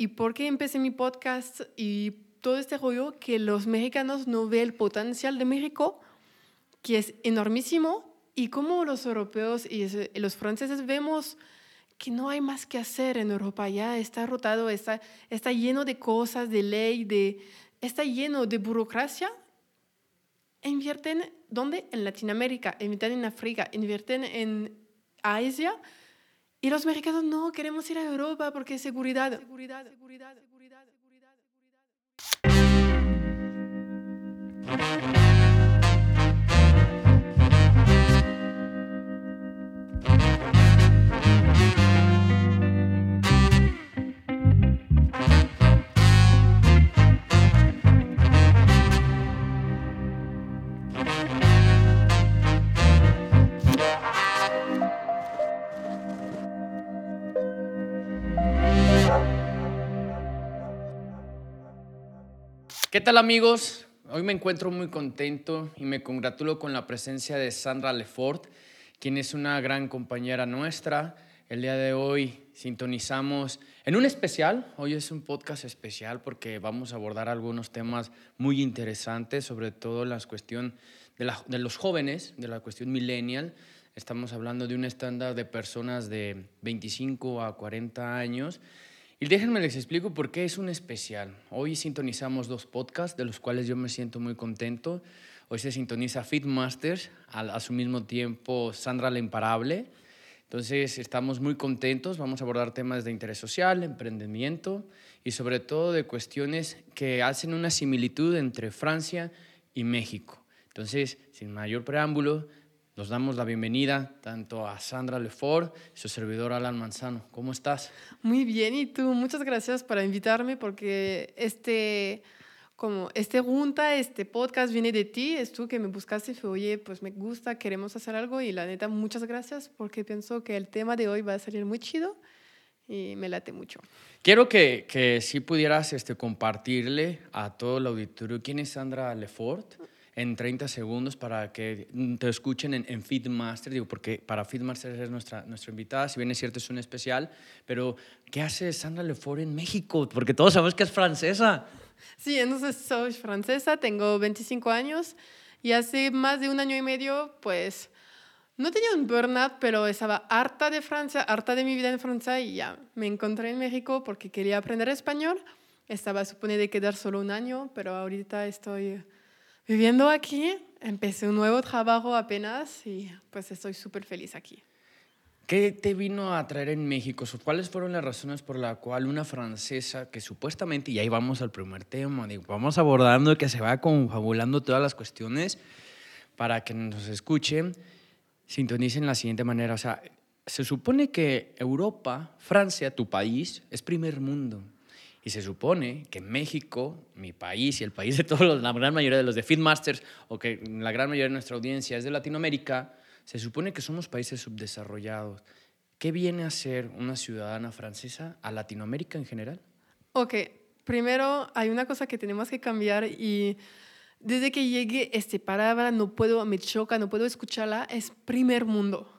¿Y por qué empecé mi podcast y todo este rollo que los mexicanos no ven el potencial de México, que es enormísimo, y como los europeos y los franceses vemos que no hay más que hacer en Europa, ya está rotado, está, está lleno de cosas, de ley, de, está lleno de burocracia. Invierten, ¿dónde? En Latinoamérica, invierten en África, invierten en Asia. Y los mexicanos no, queremos ir a Europa porque es seguridad. seguridad, seguridad, seguridad, seguridad. ¿Qué tal amigos? Hoy me encuentro muy contento y me congratulo con la presencia de Sandra Lefort, quien es una gran compañera nuestra. El día de hoy sintonizamos en un especial, hoy es un podcast especial porque vamos a abordar algunos temas muy interesantes, sobre todo la cuestión de, de los jóvenes, de la cuestión millennial. Estamos hablando de un estándar de personas de 25 a 40 años y déjenme les explico por qué es un especial. Hoy sintonizamos dos podcasts de los cuales yo me siento muy contento. Hoy se sintoniza Fitmasters, a, a su mismo tiempo Sandra la Imparable. Entonces estamos muy contentos, vamos a abordar temas de interés social, emprendimiento y sobre todo de cuestiones que hacen una similitud entre Francia y México. Entonces, sin mayor preámbulo, nos damos la bienvenida tanto a Sandra Lefort y su servidor Alan Manzano. ¿Cómo estás? Muy bien, y tú, muchas gracias por invitarme porque este, como este junta, este podcast viene de ti, es tú que me buscaste y fue, oye, pues me gusta, queremos hacer algo y la neta, muchas gracias porque pienso que el tema de hoy va a salir muy chido y me late mucho. Quiero que, que si pudieras este, compartirle a todo el auditorio quién es Sandra Lefort en 30 segundos para que te escuchen en, en Feedmaster, digo, porque para Feedmaster es nuestra, nuestra invitada, si bien es cierto es un especial, pero ¿qué hace Sandra Lefort en México? Porque todos sabemos que es francesa. Sí, entonces soy francesa, tengo 25 años y hace más de un año y medio, pues, no tenía un burnout, pero estaba harta de Francia, harta de mi vida en Francia y ya me encontré en México porque quería aprender español. Estaba supone de quedar solo un año, pero ahorita estoy viviendo aquí, empecé un nuevo trabajo apenas y pues estoy súper feliz aquí. ¿Qué te vino a traer en México? ¿Cuáles fueron las razones por la cual una francesa que supuestamente, y ahí vamos al primer tema, digo, vamos abordando que se va confabulando todas las cuestiones para que nos escuchen, sintonicen la siguiente manera. O sea, se supone que Europa, Francia, tu país, es primer mundo. Y se supone que México, mi país y el país de todos la gran mayoría de los de Feedmasters, o que la gran mayoría de nuestra audiencia es de Latinoamérica, se supone que somos países subdesarrollados. ¿Qué viene a ser una ciudadana francesa a Latinoamérica en general? Ok, primero hay una cosa que tenemos que cambiar y desde que llegué esta palabra no puedo, me choca, no puedo escucharla, es primer mundo.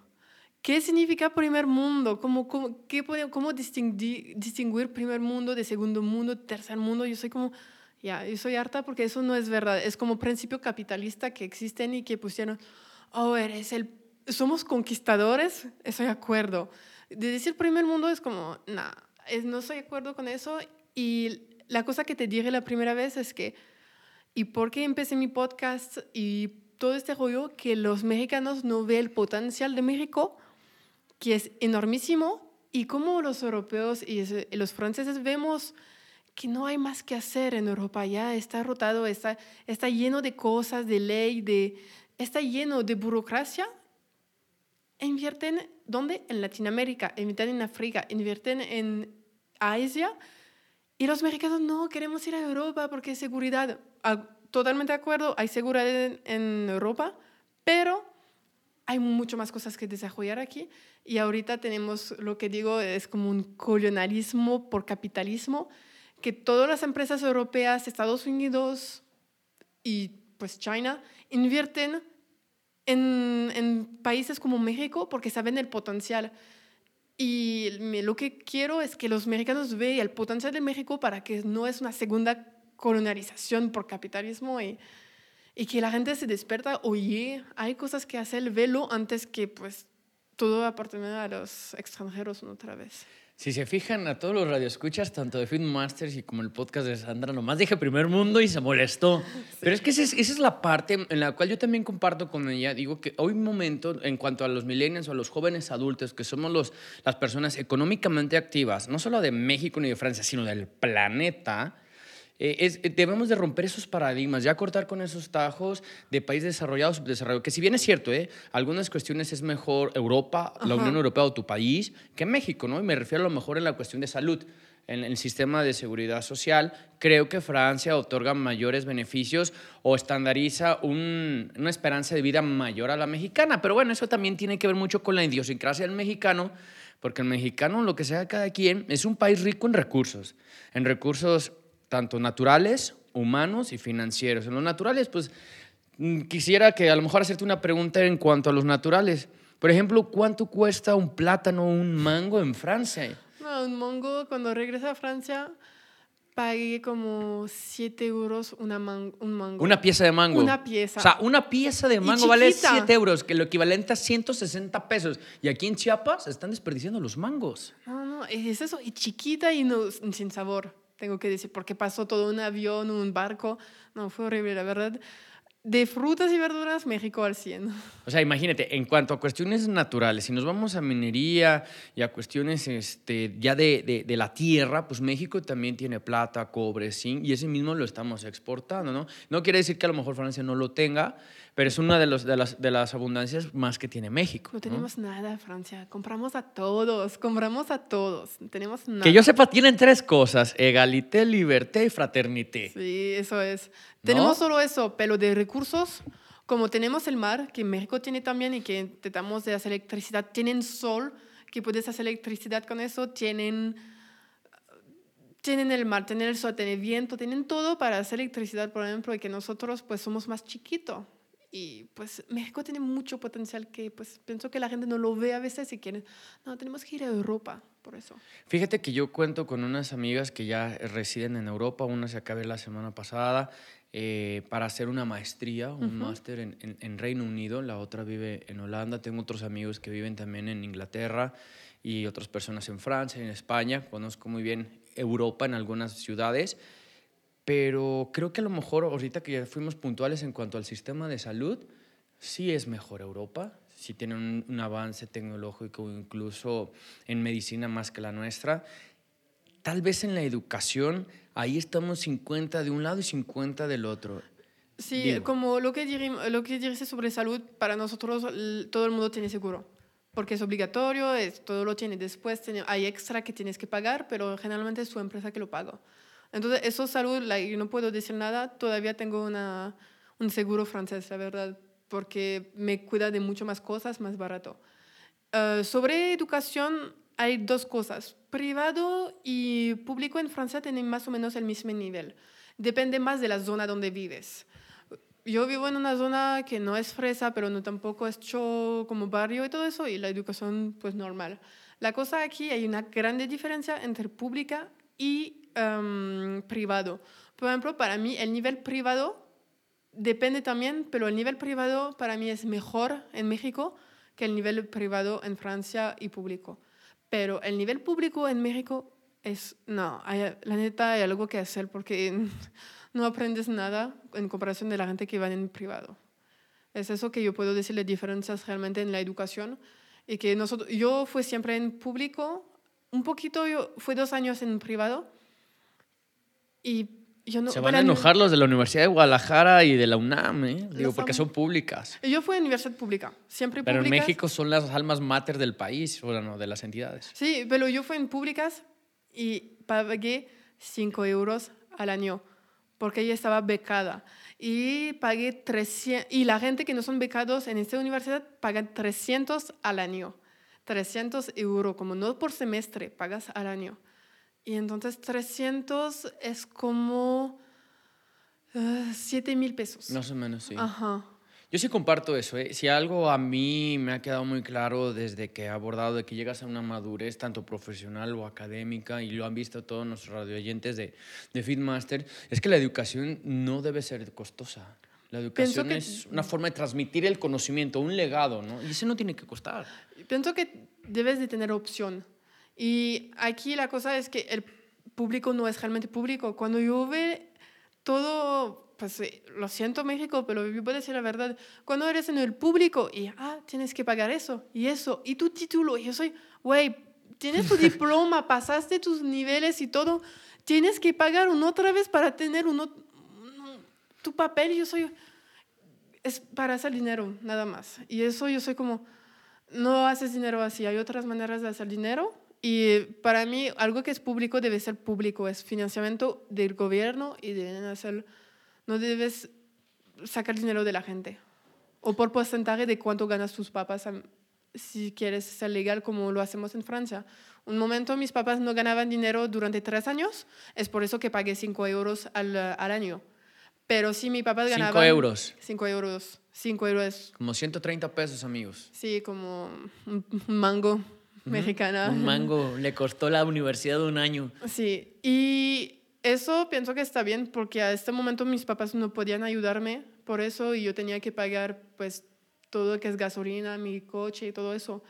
¿Qué significa primer mundo? ¿Cómo, cómo, qué, cómo distinguir, distinguir primer mundo de segundo mundo, tercer mundo? Yo soy como, ya, yo soy harta porque eso no es verdad. Es como principio capitalista que existen y que pusieron, oh, eres el, somos conquistadores, estoy de acuerdo. De decir primer mundo es como, nah, no estoy de acuerdo con eso. Y la cosa que te dije la primera vez es que, ¿y por qué empecé mi podcast y todo este rollo que los mexicanos no ven el potencial de México? Que es enormísimo y como los europeos y los franceses vemos que no hay más que hacer en Europa, ya está rotado, está, está lleno de cosas, de ley, de, está lleno de burocracia. Invierten, ¿dónde? En Latinoamérica, invierten en África, invierten en Asia. Y los mexicanos no, queremos ir a Europa porque hay seguridad. Ah, totalmente de acuerdo, hay seguridad en, en Europa, pero hay mucho más cosas que desarrollar aquí y ahorita tenemos lo que digo es como un colonialismo por capitalismo, que todas las empresas europeas, Estados Unidos y pues China invierten en, en países como México porque saben el potencial. Y lo que quiero es que los mexicanos vean el potencial de México para que no es una segunda colonización por capitalismo y que la gente se despierta, oye, hay cosas que hacer, velo antes que pues todo apartenga a los extranjeros otra vez. Si se fijan a todos los radioescuchas, tanto de Film Masters y como el podcast de Sandra, nomás dije primer mundo y se molestó. Pero es que esa es, esa es la parte en la cual yo también comparto con ella. Digo que hoy momento, en cuanto a los millennials o a los jóvenes adultos, que somos los, las personas económicamente activas, no solo de México ni de Francia, sino del planeta, eh, es- eh, debemos de romper esos paradigmas, ya cortar con esos tajos de país desarrollado, subdesarrollado, que si bien es cierto, ¿eh? algunas cuestiones es mejor Europa, la Ajá. Unión Europea o tu país que México, ¿no? Y me refiero a lo mejor en la cuestión de salud, en el sistema de seguridad social. Creo que Francia otorga mayores beneficios o estandariza un- una esperanza de vida mayor a la mexicana, pero bueno, eso también tiene que ver mucho con la idiosincrasia del mexicano, porque el mexicano, lo que sea cada quien, es un país rico en recursos, en recursos tanto naturales, humanos y financieros. En los naturales, pues mm, quisiera que a lo mejor hacerte una pregunta en cuanto a los naturales. Por ejemplo, ¿cuánto cuesta un plátano o un mango en Francia? No, un mongo, cuando regrese a Francia, pagué como 7 euros una man- un mango. Una pieza de mango. Una pieza. O sea, una pieza de mango vale chiquita. 7 euros, que lo equivalente a 160 pesos. Y aquí en Chiapas están desperdiciando los mangos. No, no, es eso, y chiquita y no, sin sabor, tengo que decir, porque pasó todo un avión, un barco, no, fue horrible, la verdad. De frutas y verduras, México al 100. O sea, imagínate, en cuanto a cuestiones naturales, si nos vamos a minería y a cuestiones este, ya de, de- de la tierra, pues México también tiene plata, cobre, zinc, y ese mismo lo estamos exportando, ¿no? No quiere decir que a lo mejor Francia no lo tenga, pero es una de, los, de, las, de las abundancias más que tiene México. No ¿no? tenemos nada, Francia, compramos a todos, compramos a todos, no tenemos nada. Que yo sepa, tienen tres cosas, egalité, liberté y fraternité. Sí, eso es. ¿No? Tenemos solo eso, pero de recursos, como tenemos el mar, que México tiene también y que tratamos de hacer electricidad, tienen sol, que puedes hacer electricidad con eso, tienen, tienen el mar, tienen el sol, tienen viento, tienen todo para hacer electricidad, por ejemplo, y que nosotros pues somos más chiquitos. Y pues México tiene mucho potencial que pues pienso que la gente no lo ve a veces y quieren, no, tenemos que ir a Europa, por eso. Fíjate que yo cuento con unas amigas que ya residen en Europa, una se ir la semana pasada eh, para hacer una maestría, un máster en, en- en Reino Unido, la otra vive en Holanda, tengo otros amigos que viven también en Inglaterra y otras personas en Francia, en España, conozco muy bien Europa en algunas ciudades, pero creo que a lo mejor ahorita que ya fuimos puntuales en cuanto al sistema de salud, sí es mejor Europa, sí tiene un, un avance tecnológico incluso en medicina más que la nuestra. Tal vez en la educación, ahí estamos 50 de un lado y 50 del otro. Sí, Digo. como lo que, dirim- lo que dices sobre salud, para nosotros todo el mundo tiene seguro, porque es obligatorio, es, todo lo tiene. Después tiene- hay extra que tienes que pagar, pero generalmente es su empresa que lo paga. Entonces, eso es salud, like, yo no puedo decir nada, todavía tengo una, un seguro francés, la verdad, porque me cuida de mucho más cosas, más barato. Eh, sobre educación, hay dos cosas. Privado y público en Francia tienen más o menos el mismo nivel. Depende más de la zona donde vives. Yo vivo en una zona que no es fresa, pero no tampoco es cho como barrio y todo eso, y la educación pues normal. La cosa aquí hay una grande diferencia entre pública y em, privado. Por ejemplo, para mí el nivel privado depende también, pero el nivel privado para mí es mejor en México que el nivel privado en Francia y público. Pero el nivel público en México es, no, hay- la neta hay algo que hacer porque no aprendes nada en comparación de la gente que va en privado. Es eso que yo puedo decirle diferencias realmente en la educación y que nosotros, yo fui siempre en público, un poquito, yo fui dos años en privado y yo no... Se van a no- enojar los de la Universidad de Guadalajara y de la UNAM, ¿eh? Digo, porque son públicas. Yo fui en universidad pública, siempre Pero en públicas. México son las almas mater del país, bueno, de las entidades. Sí, pero yo fui en públicas y pagué 5 euros al año porque ella estaba becada. Y pagué 300, y la gente que no son becados en esta universidad pagan 300 al año. 300 euros, como no por semestre, pagas al año. Y entonces 300 es como 7 mil pesos. Más o menos, sí. Ajá. Yo sí comparto eso. ¿eh? Si algo a mí me ha quedado muy claro desde que he abordado de que llegas a una madurez tanto profesional o académica, y lo han visto todos nuestros radioyentes de, de Feedmaster, es que la educación no debe ser costosa. La educación es una forma de transmitir el conocimiento, un legado, ¿no? Y eso no tiene que costar. Pienso que debes de tener opción. Y aquí la cosa es que el público no es realmente público. Cuando yo veo todo, pues eh, lo siento México, pero yo puedo decir la verdad. Cuando eres en el público y, ah, tienes que pagar eso y eso, y tu título, y yo soy, güey, tienes tu diploma, pasaste tus niveles y todo, tienes que pagar una otra vez para tener uno, tu papel. Yo soy, es para hacer dinero, nada más. Y eso yo soy como, no haces dinero así, hay otras maneras de hacer dinero y para mí, algo que es público debe ser público, es financiamiento del gobierno y deben hacer, no debes sacar dinero de la gente. O por porcentaje de cuánto ganas tus papás si quieres ser legal como lo hacemos en Francia. Un momento mis papás no ganaban dinero durante tres años, es por eso que pagué cinco euros al, al año. Pero si mi papá ganaba... ¿Cinco euros? Cinco euros. Cinco euros. Como 130 pesos, amigos. Sí, como un mango mexicana. Un mango le costó la universidad un año. Sí, y eso pienso que está bien porque a este momento mis papás no podían ayudarme por eso y yo tenía que pagar pues todo lo que es gasolina, mi coche y todo eso.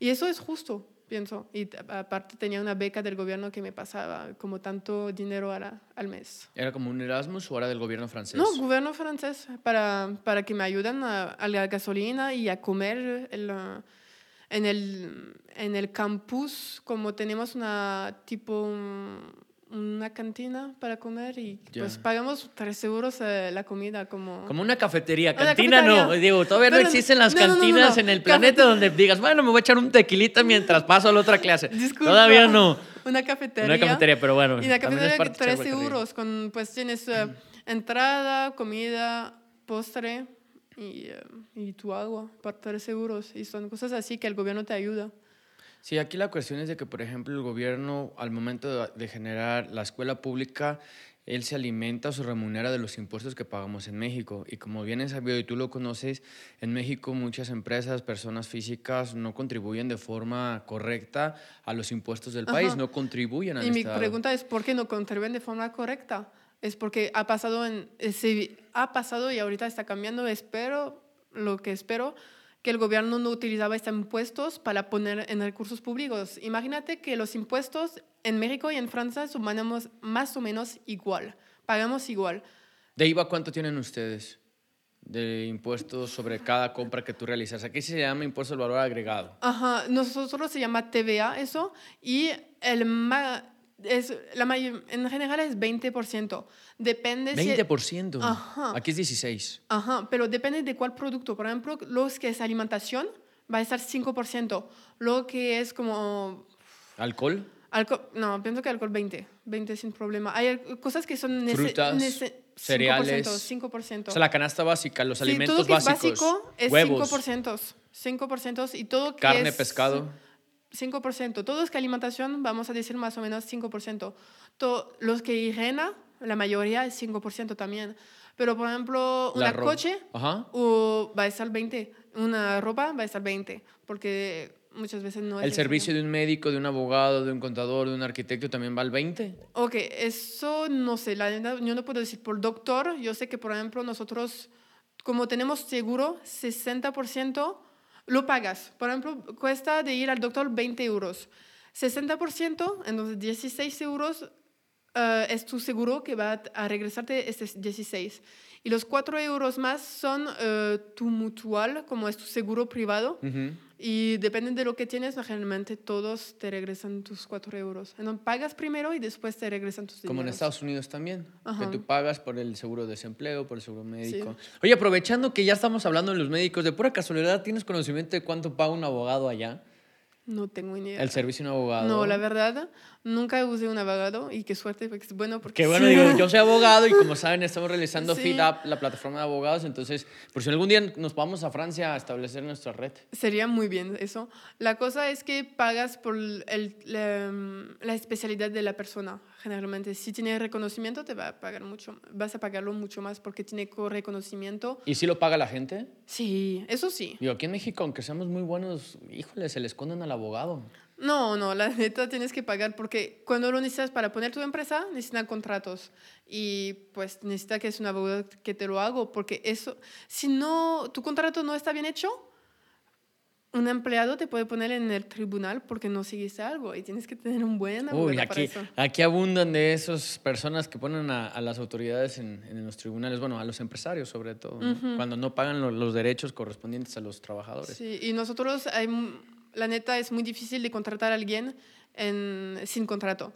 Y eso es justo, pienso. Y aparte tenía una beca del gobierno que me pasaba como tanto dinero al, al mes. ¿Era como un Erasmus o era del gobierno francés? No, gobierno francés, para, para que me ayuden a, a la gasolina y a comer el en el, en el campus, como tenemos una tipo una cantina para comer y pues pagamos tres euros eh, la comida como... Como una cafetería, cantina no, digo, todavía no, existen las cantinas en el planeta donde digas, bueno, me voy a echar un tequilita mientras paso a la otra clase. Todavía no. Una cafetería. Una cafetería, pero bueno. Y la cafetería es tres euros, con, pues tienes eh, entrada, comida, postre y, eh, y tu agua para estar seguros. Y son cosas así que el gobierno te ayuda. Sí, aquí la cuestión es de que, por ejemplo, el gobierno, al momento de, generar la escuela pública, él se alimenta o se remunera de los impuestos que pagamos en México. Y como bien es sabido y tú lo conoces, en México muchas empresas, personas físicas no contribuyen de forma correcta a los impuestos del país, no contribuyen al Y mi pregunta es, ¿por qué no contribuyen de forma correcta? es porque ha pasado, en, ha pasado y ahorita está cambiando. Espero, lo que espero, que el gobierno no utilizaba estos impuestos para poner en recursos públicos. Imagínate que los impuestos en México y en Francia sumamos más o menos igual, pagamos igual. ¿De IVA cuánto tienen ustedes? de impuestos sobre cada compra que tú realizas. Aquí se llama impuesto al valor agregado. Ajá, nosotros se llama TVA eso y el es, la en general es 20%. Depende 20%. Ajá. Aquí es 16. Ajá, pero depende de cuál producto. Por ejemplo, los que es alimentación va a estar 5%. Lo que es como... ¿Alcohol? Alcohol, no, pienso que alcohol 20, 20 sin problema. Hay cosas que son frutas, cereales, 5%, O sea, la canasta básica, los sí, alimentos todo que básicos, es básico es huevos, 5%, 5% y todo que carne, es, pescado. 5%. Todos que alimentación, vamos a decir más o menos 5%. Todo, los que higiene, la mayoría es 5% también. Pero, por ejemplo, un coche o va a estar 20. Una ropa va a estar 20. Porque muchas veces no es... ¿El servicio de un médico, de un abogado, de un contador, de un arquitecto también va al 20? Ok, eso no sé. La yo no puedo decir por doctor. Yo sé que, por ejemplo, nosotros, como tenemos seguro, 60% lo pagas. Por ejemplo, cuesta de ir al doctor 20 euros. 60%, entonces 16 euros uh, es tu seguro que va a regresarte este 16. Y los 4 euros más son uh, tu mutual, como es tu seguro privado. Y depende de lo que tienes, generalmente todos te regresan tus 4 euros. Entonces pagas primero y después te regresan tus Como en Estados Unidos también, que tú pagas por el seguro de desempleo, por el seguro médico. Oye, aprovechando que ya estamos hablando de los médicos, de pura casualidad, ¿tienes conocimiento de cuánto paga un abogado allá? No tengo ni idea. ¿El servicio de un abogado? No, la verdad, Nunca usé un abogado y qué suerte, porque es bueno. Porque qué bueno, digo, yo soy abogado y como saben, estamos realizando sí. la plataforma de abogados. Entonces, por si algún día nos vamos a Francia a establecer nuestra red. Sería muy bien eso. La cosa es que pagas por el, la, especialidad de la persona, generalmente. Si tiene reconocimiento, te va a pagar mucho, vas a pagarlo mucho más porque tiene reconocimiento. ¿Y si lo paga la gente? Sí, eso sí. Digo, aquí en México, aunque seamos muy buenos, híjole, se le esconden al abogado. No, no, la neta tienes que pagar porque cuando lo necesitas para poner tu empresa, necesitan contratos. Y pues necesita que es un abogado que te lo haga porque eso, si no, tu contrato no está bien hecho, un empleado te puede poner en el tribunal porque no seguiste algo y tienes que tener un buen abogado Uy, aquí, para eso. Aquí abundan de esas personas que ponen a, las autoridades en, en, los tribunales, bueno, a los empresarios sobre todo, cuando no pagan los derechos correspondientes a los trabajadores. Sí, y nosotros hay la neta es muy difícil de contratar a alguien en, sin contrato.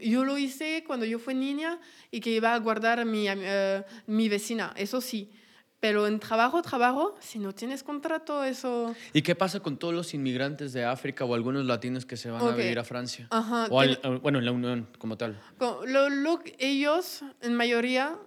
yo lo hice cuando yo fui niña y que iba a guardar a mi, uh, mi vecina, eso sí. Pero en trabajo, trabajo, si no tienes contrato, eso... ¿Y qué pasa con todos los inmigrantes de África o algunos latinos que se van a vivir a Francia? Ajá, o al, bueno, en la Unión como tal. Lo, lo, ellos, en mayoría,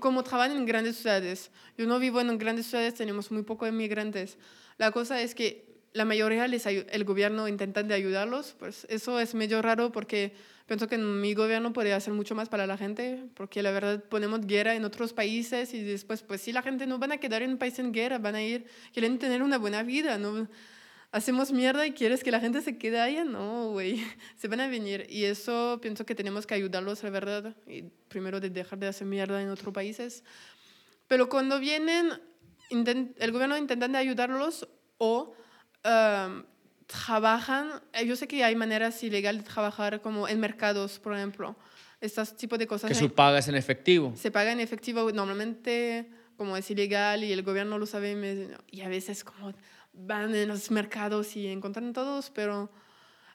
como trabajan en grandes ciudades. Yo no vivo en grandes ciudades, tenemos muy pocos inmigrantes. La cosa es que la mayoría les el gobierno intenta de ayudarlos, pues eso es medio raro porque pienso que mi gobierno podría hacer mucho más para la gente, porque la verdad ponemos guerra en otros países y después, pues sí, la gente no van a quedar en un país en guerra, van a ir, quieren tener una buena vida, ¿no? Hacemos mierda y quieres que la gente se quede allá, no, güey, se van a venir. Y eso pienso que tenemos que ayudarlos, la verdad, y primero de dejar de hacer mierda en otros países. Pero cuando vienen, el gobierno intenta de ayudarlos o trabajan, eh, yo sé que hay maneras ilegales de trabajar como en mercados, por ejemplo, estos tipos de cosas. Que su paga es en efectivo. Se paga en efectivo, normalmente como es ilegal y el gobierno lo sabe y a veces como van en los mercados y encuentran todos, pero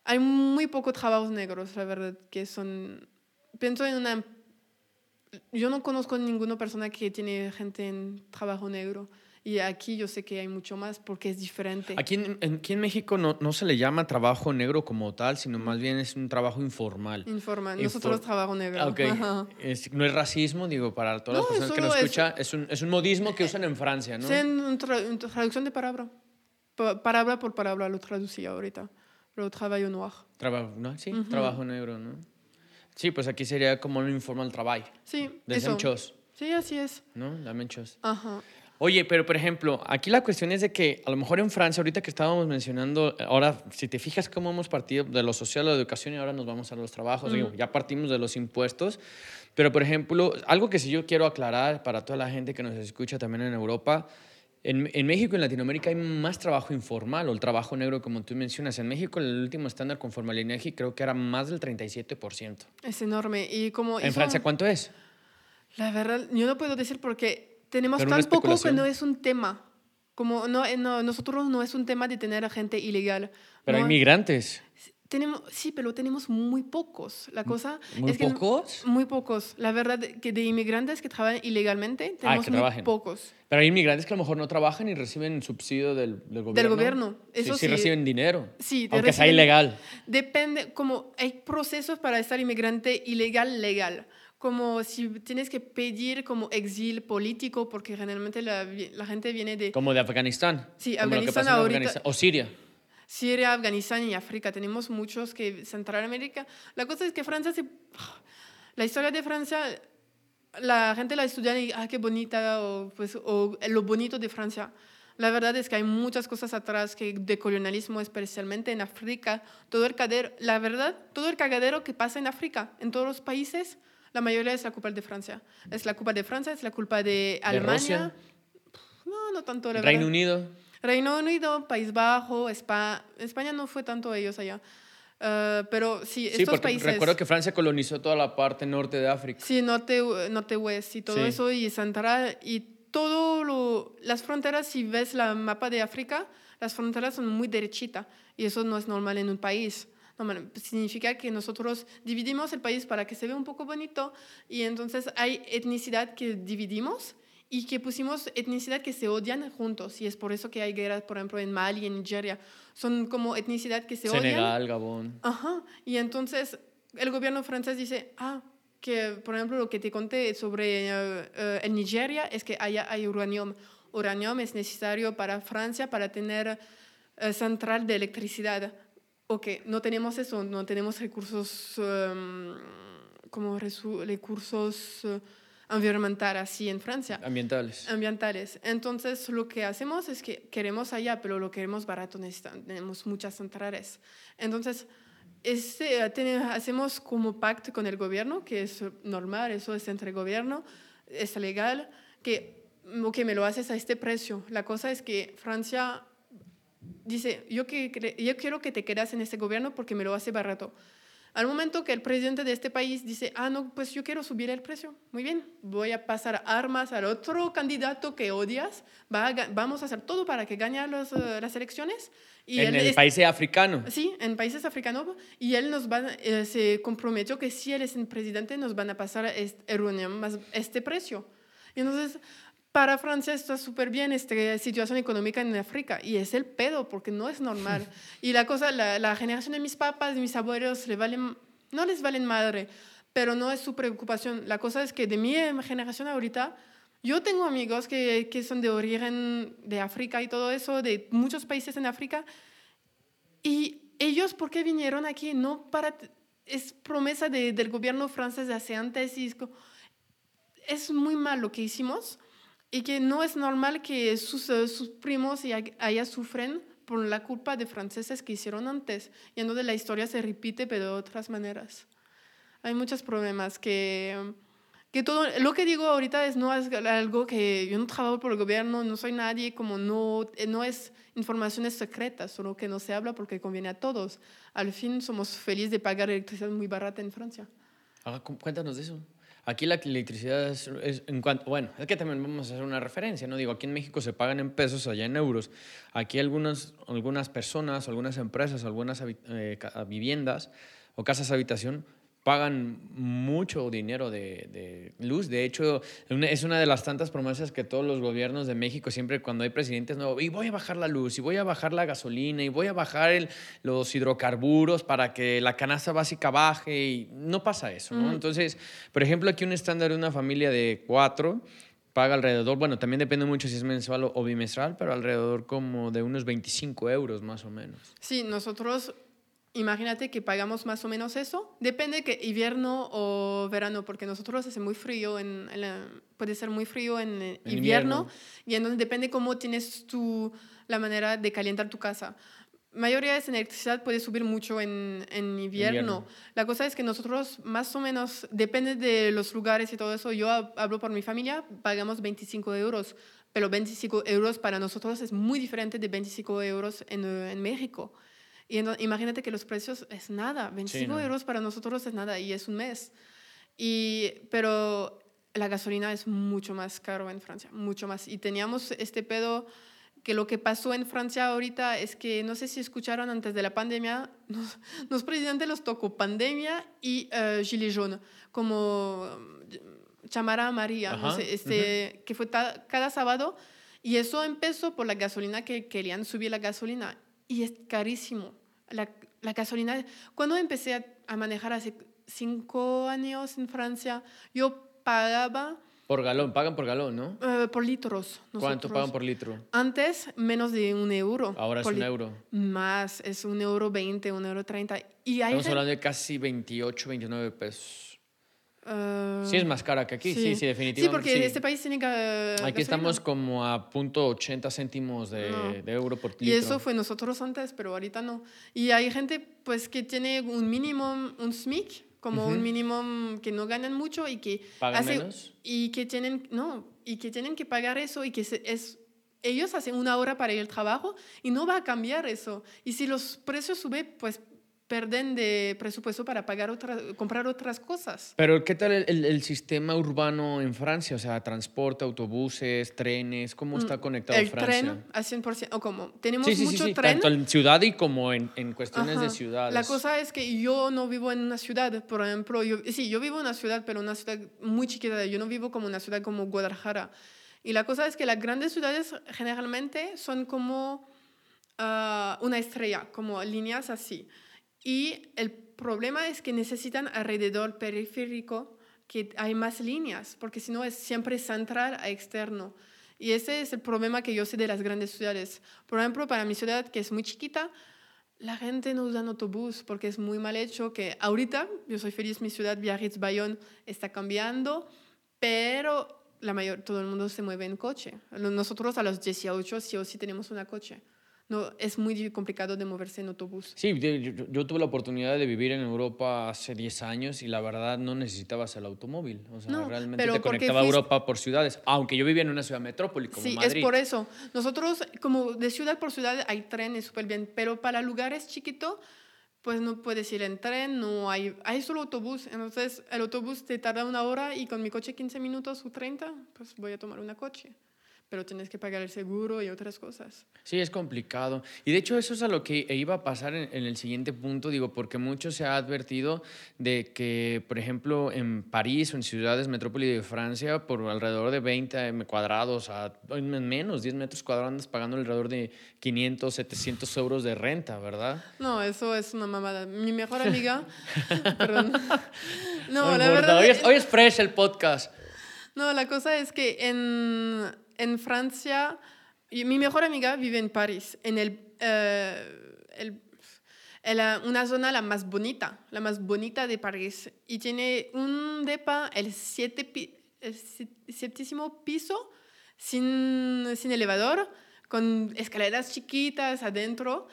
hay muy pocos trabajos negros, la verdad, que son... Pienso en una... Yo no conozco ninguna persona que tiene gente en trabajo negro. Y aquí yo sé que hay mucho más porque es diferente. Aquí en, aquí en México no, no, se le llama trabajo negro como tal, sino más bien es un trabajo informal. Informal, nosotros trabajo negro. Okay. no es racismo, digo, para todas las personas que nos escuchan, es un, es un modismo que usan en Francia, ¿no? Sí, en traducción de palabra. palabra por palabra lo traducía ahorita. Pero trabajo noir. Trabajo, ¿no? Sí, trabajo negro, ¿no? Sí, pues aquí sería como un informal trabajo. Sí, de eso. Sí, así es. ¿No? La menchos. Ajá. Oye, pero por ejemplo, aquí la cuestión es de que a lo mejor en Francia, ahorita que estábamos mencionando, ahora si te fijas cómo hemos partido de lo social a la educación y ahora nos vamos a los trabajos, digo, ya partimos de los impuestos, pero por ejemplo, algo que sí yo quiero aclarar para toda la gente que nos escucha también en Europa, en, en, México y en Latinoamérica hay más trabajo informal o el trabajo negro, como tú mencionas. En México el último estándar conforme al INEGI creo que era más del 37%. Es enorme. ¿Y como ¿En Francia cuánto es? La verdad, yo no puedo decir porque tenemos tan poco que no es un tema. Como no, eh, no, nosotros no es un tema de tener a gente ilegal. Pero hay migrantes. Tenemos, sí, pero tenemos muy pocos. La cosa ¿Muy es que pocos? Muy pocos. La verdad que de inmigrantes que trabajan ilegalmente ah, tenemos muy pocos. Pero hay inmigrantes que a lo mejor no trabajan y reciben subsidio del, del gobierno. Del gobierno. Eso sí, sí, reciben dinero. Sí, aunque sea ilegal. Depende, como hay procesos para estar inmigrante ilegal, legal como si tienes que pedir como exil político, porque generalmente la, la gente viene de... Como de Afganistán. Sí, Afganistán ahorita. O Siria. Siria, Afganistán y África. Tenemos muchos que Centroamérica. La cosa es que Francia se... La historia de Francia, la gente la estudia y, ah, qué bonita, o, pues, o lo bonito de Francia. La verdad es que hay muchas cosas atrás que de colonialismo, especialmente en África. Todo el cagadero, la verdad, todo el cagadero que pasa en África, en todos los países, la mayoría es la culpa de Francia. Es la culpa de Francia, es la culpa de Alemania. No, no tanto. La Reino Unido. Reino Unido, País Bajo, España. España no fue tanto ellos allá. Uh, pero sí, sí estos países. Recuerdo que Francia colonizó toda la parte norte de África. Sí, norte, norte west y todo eso, y central. Y todo lo. Las fronteras, si ves la mapa de África, las fronteras son muy derechitas. Y eso no es normal en un país significa que nosotros dividimos el país para que se vea un poco bonito y entonces hay etnicidad que dividimos y que pusimos etnicidad que se odian juntos y es por eso que hay guerras, por ejemplo, en Mali, en Nigeria. Son como etnicidad que se odian. Senegal, Gabón. Ajá. Y entonces el gobierno francés dice, ah, que por ejemplo lo que te conté sobre eh, eh, en Nigeria es que allá hay uranium. Uranium es necesario para Francia para tener eh, central de electricidad. Ok, no tenemos eso, no tenemos recursos em, como resu- recursos eh, ambientales así en Francia Ambientales. ambientales. Entonces, lo que hacemos es que queremos allá, pero lo queremos barato, tenemos muchas centrales. Entonces, este, tiene- hacemos como pacto con el gobierno, que es normal, eso es entre gobierno, es legal, que, ok, me lo haces a este precio. La cosa es que Francia dice, yo, que, yo quiero que te quedas en este gobierno porque me lo hace barato. Al momento que el presidente de este país dice, ah, no, pues yo quiero subir el precio, muy bien, voy a pasar armas al otro candidato que odias, va a vamos a hacer todo para que gane los, eh, las elecciones. Y en el es- país africano. Sí, en países africanos. Y él nos va, eh, se comprometió que si él es el presidente, nos van a pasar este, este precio. Y entonces, para Francia está súper bien esta situación económica en África. Y es el pedo, porque no es normal. y la cosa, la, la generación de mis papás, de mis abuelos, le valen, no les valen madre, pero no es su preocupación. La cosa es que de mi generación ahorita, yo tengo amigos que, que son de origen de África y todo eso, de muchos países en África, y ellos, ¿por qué vinieron aquí? No para... Es promesa de- del gobierno francés de hace antes y es, es muy mal lo que hicimos y que no es normal que sus, eh, sus primos y allá sufren por la culpa de franceses que hicieron antes. Y entonces la historia se repite, pero de otras maneras. Hay muchos problemas que, que todo, lo que digo ahorita es no es algo que yo no trabajo por el gobierno, no soy nadie, como no, eh, no es informaciones secretas, solo que no se habla porque conviene a todos. Al fin somos felices de pagar electricidad muy barata en Francia. Ah, cu- cuéntanos de eso. Aquí la electricidad es, en cuanto, bueno, es que también vamos a hacer una referencia, ¿no? Digo, aquí en México se pagan en pesos, allá en euros. Aquí algunas, algunas personas, algunas empresas, algunas eh, viviendas o casas habitación pagan mucho dinero de, de luz. De hecho, es una de las tantas promesas que todos los gobiernos de México siempre cuando hay presidentes nuevos, y voy a bajar la luz, y voy a bajar la gasolina, y voy a bajar el- los hidrocarburos para que la canasta básica baje, y no pasa eso, ¿no? Entonces, por ejemplo, aquí un estándar de una familia de cuatro paga alrededor, bueno, también depende mucho si es mensual o, o bimestral, pero alrededor como de unos 25 euros más o menos. Sí, nosotros, imagínate que pagamos más o menos eso. Depende que invierno o verano, porque nosotros hace muy frío, en, en la- puede ser muy frío en, En invierno, invierno. y entonces depende cómo tienes tu, la manera de calentar tu casa. Mayoría de electricidad puede subir mucho en, en invierno. Invierno. La cosa es que nosotros más o menos, depende de los lugares y todo eso, yo hab- hablo por mi familia, pagamos 25 euros, pero 25 euros para nosotros es muy diferente de 25 euros en, en México. Y imagínate que los precios es nada, 25 no. euros para nosotros es nada y es un mes. Y, pero la gasolina es mucho más caro en Francia, mucho más. Y teníamos este pedo que lo que pasó en Francia ahorita es que, no sé si escucharon antes de la pandemia, los, los presidentes los tocó pandemia y uh, gilet jaune, como um, chamara amarilla, no sé, este, que fue ta- cada sábado. Y eso empezó por la gasolina, que querían subir la gasolina. Y es carísimo. La, la gasolina, cuando empecé a, a manejar hace cinco años en Francia, yo pagaba Por galón, pagan por galón, ¿no? eh, por litros. ¿Cuánto nosotros. pagan por litro? Antes, menos de un euro. Ahora es un euro. Más, es un euro veinte, un euro treinta. Y hay Estamos hablando de casi 28, 29 pesos. Sí, es más cara que aquí, sí, sí, definitivamente. Sí, porque sí. este país tiene que... Aquí estamos como a punto 80 céntimos de, No. de euro por litro. Y eso fue nosotros antes, pero ahorita no. Y hay gente pues que tiene un mínimo, un SMIC, como un mínimo que no ganan mucho y que ¿Pagan hace- menos? y que tienen no y que tienen que pagar eso y que se- es ellos hacen una hora para ir al trabajo y no va a cambiar eso. Y si los precios suben, pues perden de presupuesto para pagar otra, comprar otras cosas. Pero, ¿qué tal el, el- el sistema urbano en Francia? O sea, transporte, autobuses, trenes, ¿cómo está conectado Mm, El Francia? tren al 100%, o como tenemos sí, sí, mucho sí, tren. tanto en ciudad y como en, en cuestiones de Ajá. ciudades. La cosa es que yo no vivo en una ciudad, por ejemplo, yo, sí, yo vivo en una ciudad, pero una ciudad muy chiquita, yo no vivo como una ciudad como Guadalajara. Y la cosa es que las grandes ciudades generalmente son como ah, una estrella, como líneas así. Y el problema es que necesitan alrededor periférico que hay más líneas, porque si no es siempre central a externo. Y ese es el problema que yo sé de las grandes ciudades. Por ejemplo, para mi ciudad, que es muy chiquita, la gente no usa autobús porque es muy mal hecho, que ahorita yo soy feliz, mi ciudad, Biarritz-Bayonne, está cambiando, pero la mayor, todo el mundo se mueve en coche. Nosotros a los 18 sí o sí tenemos una coche no, es muy complicado de moverse en autobús. Sí, yo, tuve la oportunidad de vivir en Europa hace 10 años y la verdad no necesitabas el automóvil. O sea, realmente te conectaba a Europa por ciudades, aunque yo vivía en una ciudad metrópoli como sí, Madrid. es por eso. Nosotros, como de ciudad por ciudad, hay trenes súper bien, pero para lugares chiquitos, pues no puedes ir en tren, no hay, hay solo autobús. Entonces, el autobús te tarda una hora y con mi coche 15 minutos o 30, pues voy a tomar una coche pero tienes que pagar el seguro y otras cosas. Sí, es complicado. Y de hecho eso es a lo que iba a pasar en, el siguiente punto, digo, porque mucho se ha advertido de que, por ejemplo, en París o en ciudades metrópoli de Francia, por alrededor de 20 cuadrados, a menos 10 metros cuadrados, andas pagando alrededor de 500, 700 euros de renta, ¿verdad? No, eso es una mamada. Mi mejor amiga, perdón. No, la verdad. Hoy es, hoy es fresh el podcast. No, la cosa es que en en Francia, mi mejor amiga vive en París, en el, eh, una zona la más bonita, la más bonita de París. Y tiene un depa, el, siete, el séptimo piso, sin, sin elevador, con escaleras chiquitas adentro.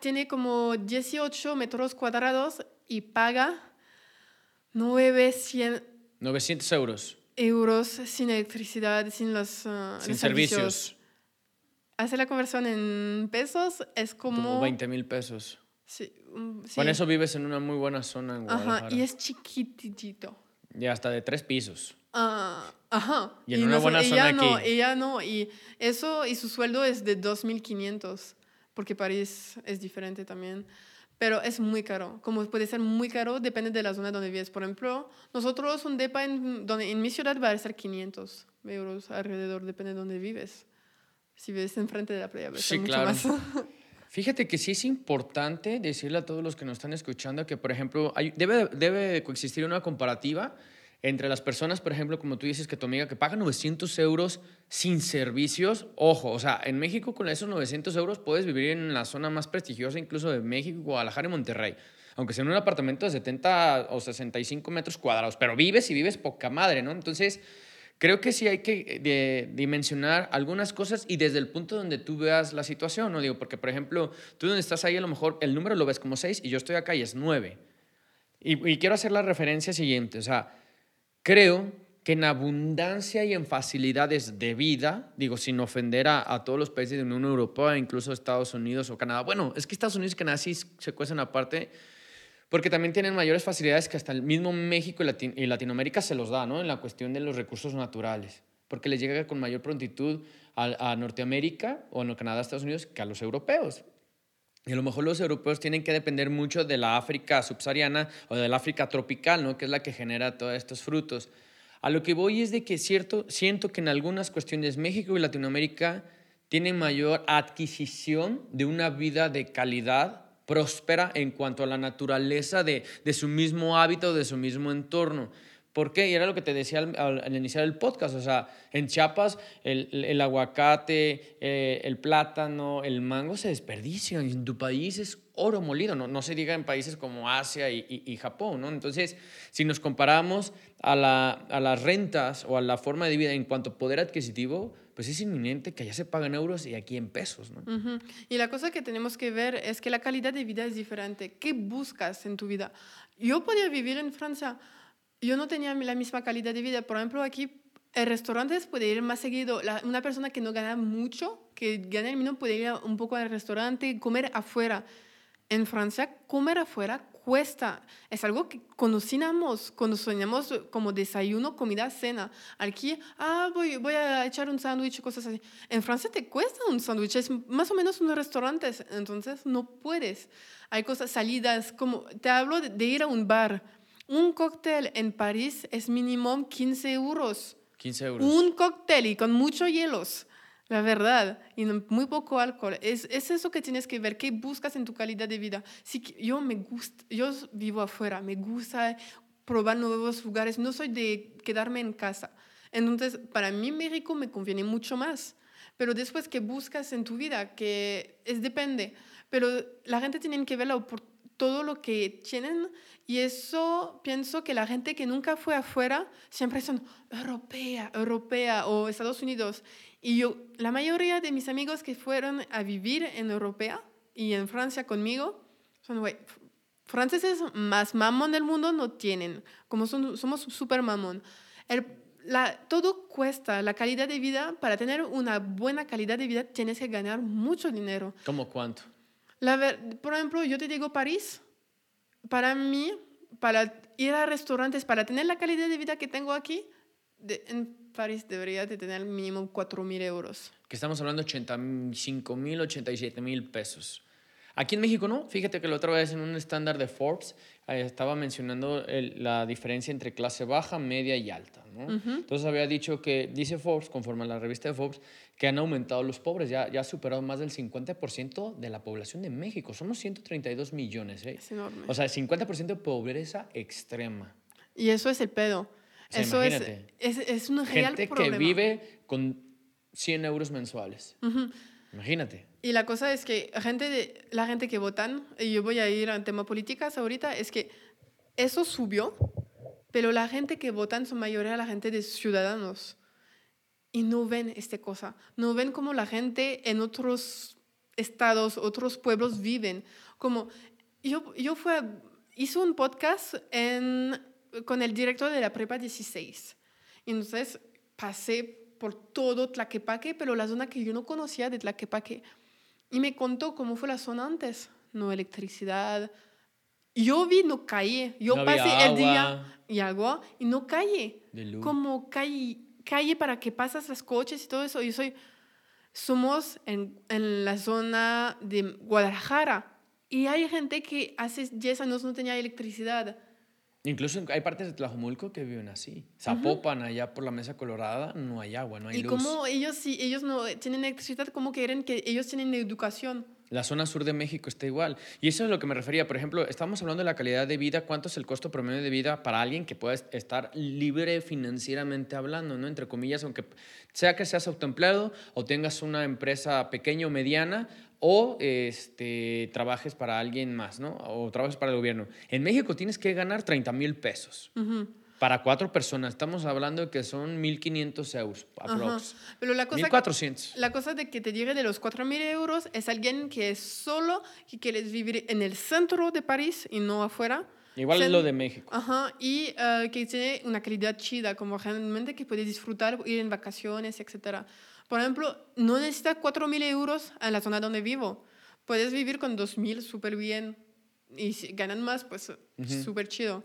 Tiene como 18 metros cuadrados y paga 900, 900 euros euros sin electricidad, sin los, uh, sin servicios. Hace la conversión en pesos, es como... Como 20 mil pesos. Sí, Con eso vives en una muy buena zona en Guadalajara. Ajá, y es chiquitito. Y hasta de tres pisos. Ah, ajá. Y en una buena zona no, aquí. Ella no, y eso, y su sueldo es de 2.500, porque París es diferente también pero es muy caro. Como puede ser muy caro, depende de la zona donde vives. Por ejemplo, nosotros un depa en, donde, en mi ciudad va a ser 500 euros alrededor, depende de donde vives. Si vives enfrente de la playa, va a ser mucho claro. más. Fíjate que sí es importante decirle a todos los que nos están escuchando que, por ejemplo, hay, debe, debe coexistir una comparativa entre las personas, por ejemplo, como tú dices, que tu amiga que paga 900 euros sin servicios, ojo, o sea, en México con esos 900 euros puedes vivir en la zona más prestigiosa incluso de México, Guadalajara y Monterrey, aunque sea en un apartamento de 70 o 65 metros cuadrados, pero vives y vives poca madre, ¿no? Entonces, creo que sí hay que eh, dimensionar algunas cosas y desde el punto donde tú veas la situación, ¿no? Digo, porque, por ejemplo, tú donde estás ahí a lo mejor el número lo ves como 6 y yo estoy acá y es 9. Y, y quiero hacer la referencia siguiente, o sea, Creo que en abundancia y en facilidades de vida, digo, sin ofender a, todos los países de la Unión Europea, incluso Estados Unidos o Canadá. Bueno, es que Estados Unidos y Canadá sí se cuestan aparte, porque también tienen mayores facilidades que hasta el mismo México y, Latinoamérica se los da, ¿no? En la cuestión de los recursos naturales, porque les llega con mayor prontitud a, a Norteamérica o a Canadá, Estados Unidos, que a los europeos. Y a lo mejor los europeos tienen que depender mucho de la África subsahariana o de la África tropical, ¿no? que es la que genera todos estos frutos. A lo que voy es de que cierto, siento que en algunas cuestiones México y Latinoamérica tienen mayor adquisición de una vida de calidad próspera en cuanto a la naturaleza de, de su mismo hábito, de su mismo entorno. ¿Por qué? Y era lo que te decía al, iniciar el podcast. O sea, en Chiapas el, el aguacate, eh, el plátano, el mango se desperdician. Y en tu país es oro molido. No, no se diga en países como Asia y, y, Japón, ¿no? Entonces, si nos comparamos a, la, a, las rentas o a la forma de vida en cuanto a poder adquisitivo, pues es inminente que allá se pagan euros y aquí en pesos, ¿no? Y la cosa que tenemos que ver es que la calidad de vida es diferente. ¿Qué buscas en tu vida? Yo podía vivir en Francia yo no tenía la misma calidad de vida. Por ejemplo, aquí el restaurante puede ir más seguido. una persona que no gana mucho, que gana el mínimo, puede ir un poco al restaurante, comer afuera. En Francia, comer afuera cuesta. Es algo que conocíamos cuando soñamos como desayuno, comida, cena. Aquí, ah, voy, voy a echar un sándwich, cosas así. En Francia te cuesta un sándwich, es más o menos unos restaurantes, entonces no puedes. Hay cosas, salidas, como te hablo de ir a un bar un cóctel en París es mínimo 15 euros. 15 euros. Un cóctel y con muchos hielos. La verdad, y muy poco alcohol. Es, es eso que tienes que ver, qué buscas en tu calidad de vida. Sí, que yo me gusta, yo vivo afuera, me gusta probar nuevos lugares, no soy de quedarme en casa. Entonces, para mí México me conviene mucho más. Pero después, ¿qué buscas en tu vida? Que es depende. Pero la gente tiene que verlo por todo lo que tienen y eso pienso que la gente que nunca fue afuera siempre son europea, europea o Estados Unidos. Y yo, la mayoría de mis amigos que fueron a vivir en Europea y en Francia conmigo, son, güey, franceses más mamón del mundo no tienen, como son, somos súper mamón. El- la, todo cuesta, la calidad de vida, para tener una buena calidad de vida tienes que ganar mucho dinero. ¿Cómo cuánto? La ver- por ejemplo, yo te digo París, para mí, para ir a restaurantes, para tener la calidad de vida que tengo aquí, de- en París debería de tener mínimo 4 mil euros. Que estamos hablando de 85 mil, 87 mil pesos. Aquí en México no. Fíjate que la otra vez en un estándar de Forbes eh, estaba mencionando el- la diferencia entre clase baja, media y alta. ¿no? Entonces había dicho que, dice Forbes, conforme a la revista de Forbes, que han aumentado los pobres. Ya, ya ha superado más del 50% de la población de México. Somos 132 millones. ¿eh? Es enorme. O sea, 50% de pobreza extrema. Y eso es el pedo. O sea, eso es, es, es un real Gente problema. que vive con 100 euros mensuales. Imagínate. Y la cosa es que gente de, la gente que votan, y yo voy a ir al tema políticas ahorita, es que eso subió, pero la gente que votan son mayoría la gente de ciudadanos. Y no ven esta cosa. No ven como la gente en otros estados, otros pueblos viven. Como yo, yo fue, a- hice un podcast en, con el director de la prepa 16. Y entonces pasé por todo Tlaquepaque, pero la zona que yo no conocía de Tlaquepaque. Y me contó cómo fue la zona antes. No electricidad. Yo vi, no calle. Yo No pasé el día y agua y no luz. Como calle, calle para que pasas los coches y todo eso. Yo soy, somos en, en la zona de Guadalajara. Y hay gente que hace 10 años no tenía electricidad. Incluso hay partes de Tlajomulco que viven así. Zapopan, allá por la Mesa Colorada, no hay agua, no hay y luz. como ellos, si ellos no tienen electricidad, ¿cómo quieren que ellos tienen educación? La zona sur de México está igual. Y eso es lo que me refería. Por ejemplo, estamos hablando de la calidad de vida. ¿Cuánto es el costo promedio de vida para alguien que pueda estar libre financieramente hablando, ¿no? Entre comillas, aunque sea que seas autoempleado o tengas una empresa pequeña o mediana o este, trabajes para alguien más, ¿no? O trabajes para el gobierno. En México tienes que ganar 30 mil pesos. Para cuatro personas. Estamos hablando de que son 1.500 euros. Aprox. Pero la cosa, 1.400. la cosa de que te llegue de los 4.000 euros es alguien que es solo, que quieres vivir en el centro de París y no afuera. Igual es Cen- lo de México. Ajá, y eh, que tiene una calidad chida, como realmente que puedes disfrutar, ir en vacaciones, etc. Por ejemplo, no necesitas 4.000 euros en la zona donde vivo. Puedes vivir con 2.000 súper bien. Y si ganan más, pues súper chido.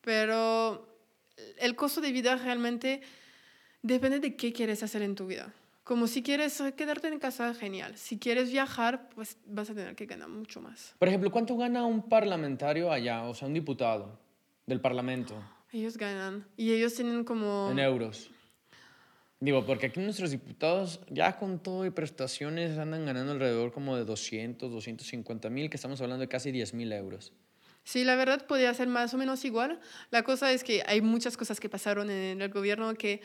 Pero el costo de vida realmente depende de qué quieres hacer en tu vida. Como si quieres quedarte en casa, genial. Si quieres viajar, pues vas a tener que ganar mucho más. Por ejemplo, ¿cuánto gana un parlamentario allá? O sea, un diputado del parlamento Ellos ganan. Y ellos tienen como... en euros. Digo, porque aquí nuestros diputados, ya con todo y prestaciones, andan ganando alrededor como de 200, 250 mil, que estamos hablando de casi 10 mil euros. Sí, la verdad podría ser más o menos igual. La cosa es que hay muchas cosas que pasaron en el gobierno que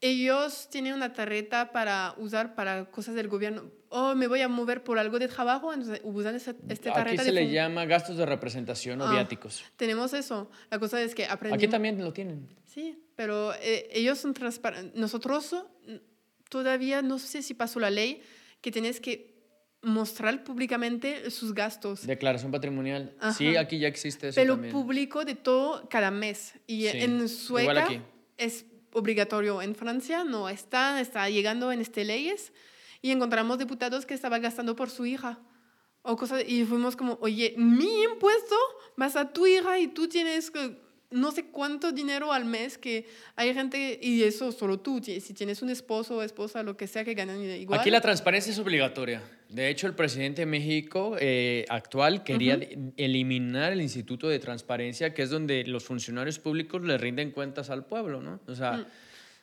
ellos tienen una tarjeta para usar para cosas del gobierno. Oh, me voy a mover por algo de trabajo, entonces usan esta Aquí tarjeta. se de le llama gastos de representación o Ah, viáticos. Tenemos eso. La cosa es que aprendimos. Aquí también lo tienen. Sí, pero eh, ellos son transparentes. Nosotros mm, todavía no sé si pasó la ley que tienes que mostrar públicamente sus gastos. Declaración patrimonial. Sí, Ajá. aquí ya existe eso pero también. público de todo cada mes. Y Sí, en Sueca es obligatorio. En Francia no está, está llegando en este leyes. Y encontramos diputados que estaban gastando por su hija. O cosas, y fuimos como, oye, mi impuesto vas a tu hija y tú tienes que no sé cuánto dinero al mes que hay gente, y eso solo tú, si tienes un esposo o esposa, lo que sea que ganan igual. Aquí la transparencia es obligatoria. De hecho, el presidente de México eh, actual quería eliminar el Instituto de Transparencia, que es donde los funcionarios públicos le rinden cuentas al pueblo, ¿no? O sea,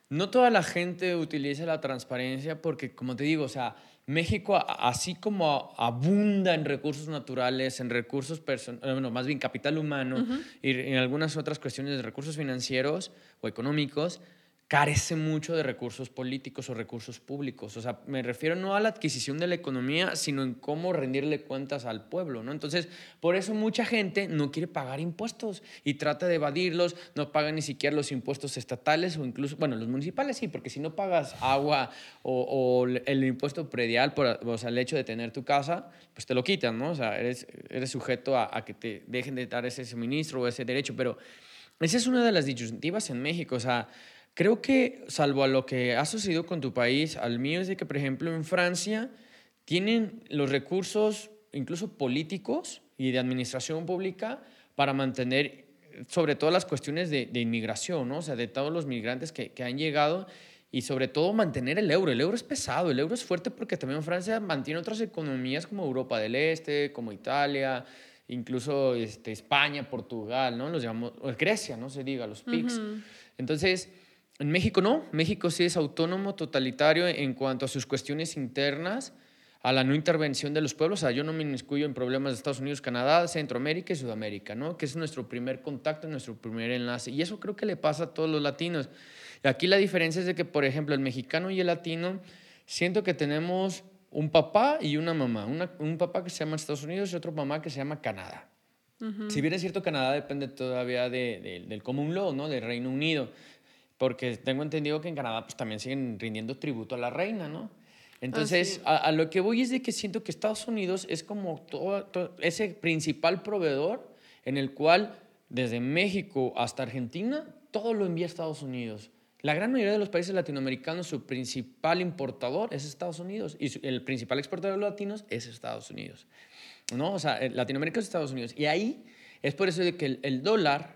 no toda la gente utiliza la transparencia porque, como te digo, o sea, México, así como abunda en recursos naturales, en recursos personales, bueno, más bien capital humano y en algunas otras cuestiones de recursos financieros o económicos, carece mucho de recursos políticos o recursos públicos. O sea, me refiero no a la adquisición de la economía, sino en cómo rendirle cuentas al pueblo, ¿no? Entonces, por eso mucha gente no quiere pagar impuestos y trata de evadirlos, no paga ni siquiera los impuestos estatales o incluso, bueno, los municipales sí, porque si no pagas agua o, el impuesto predial por o sea, el hecho de tener tu casa, pues te lo quitan, ¿no? O sea, eres, eres sujeto a, a que te dejen de dar ese suministro o ese derecho, pero esa es una de las disyuntivas en México, o sea, Creo que, salvo a lo que ha sucedido con tu país, al mío es de que, por ejemplo, en Francia tienen los recursos, incluso políticos y de administración pública, para mantener sobre todo las cuestiones de, inmigración, ¿no? o sea, de todos los migrantes que, que, han llegado y sobre todo mantener el euro. El euro es pesado, el euro es fuerte porque también Francia mantiene otras economías como Europa del Este, como Italia, incluso este, España, Portugal, ¿no? Los llamamos, Grecia, no se diga, los PICs. Entonces, en México no, México sí es autónomo, totalitario en cuanto a sus cuestiones internas, a la no intervención de los pueblos. O sea, yo no me inmiscuyo en problemas de Estados Unidos, Canadá, Centroamérica y Sudamérica, ¿no? Que es nuestro primer contacto, nuestro primer enlace. Y eso creo que le pasa a todos los latinos. Y aquí la diferencia es de que, por ejemplo, el mexicano y el latino, siento que tenemos un papá y una mamá. un papá que se llama Estados Unidos y otro mamá que se llama Canadá. Si bien es cierto, Canadá depende todavía del común law, ¿no? Del Reino Unido porque tengo entendido que en Canadá pues también siguen rindiendo tributo a la reina, ¿no? Entonces, a, lo que voy es de que siento que Estados Unidos es como todo, ese principal proveedor en el cual desde México hasta Argentina todo lo envía a Estados Unidos. La gran mayoría de los países latinoamericanos, su principal importador es Estados Unidos y el principal exportador de los latinos es Estados Unidos. ¿No? O sea, Latinoamérica es Estados Unidos. Y ahí es por eso de que el, el dólar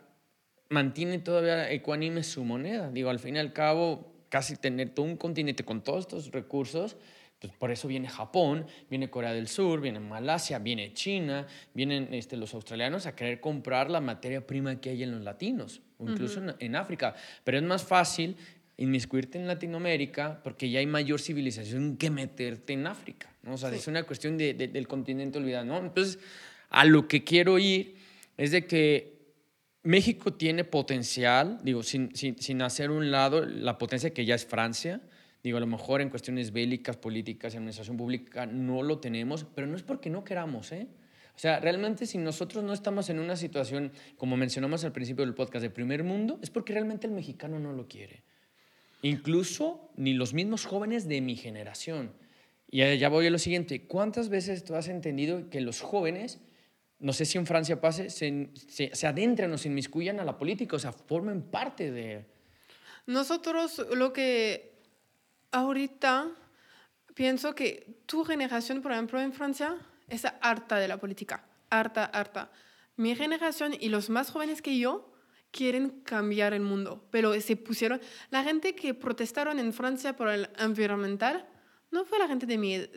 mantiene todavía ecuánime su moneda. Digo, al fin y al cabo, casi tener todo un continente con todos estos recursos, pues por eso viene Japón, viene Corea del Sur, viene Malasia, viene China, vienen este, los australianos a querer comprar la materia prima que hay en los latinos, o incluso en, África. Pero es más fácil inmiscuirte en Latinoamérica porque ya hay mayor civilización que meterte en África. ¿no? O sea, es una cuestión de, del continente olvidado. ¿no? Entonces, a lo que quiero ir es de que México tiene potencial, digo, sin, sin, hacer un lado la potencia que ya es Francia. Digo, a lo mejor en cuestiones bélicas, políticas, administración pública no lo tenemos, pero no es porque no queramos, ¿eh? O sea, realmente si nosotros no estamos en una situación, como mencionamos al principio del podcast, de primer mundo, es porque realmente el mexicano no lo quiere. Incluso ni los mismos jóvenes de mi generación. Y ya voy a lo siguiente, ¿cuántas veces tú has entendido que los jóvenes no sé si en Francia pase, se, se, adentran o se inmiscuyan a la política, o sea, formen parte de... Nosotros lo que ahorita pienso que tu generación, por ejemplo, en Francia, es harta de la política, harta, harta. Mi generación y los más jóvenes que yo quieren cambiar el mundo, pero se pusieron, la gente que protestaron en Francia por el ambiental, no fue la gente de mi edad,